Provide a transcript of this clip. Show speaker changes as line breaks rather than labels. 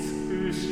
此生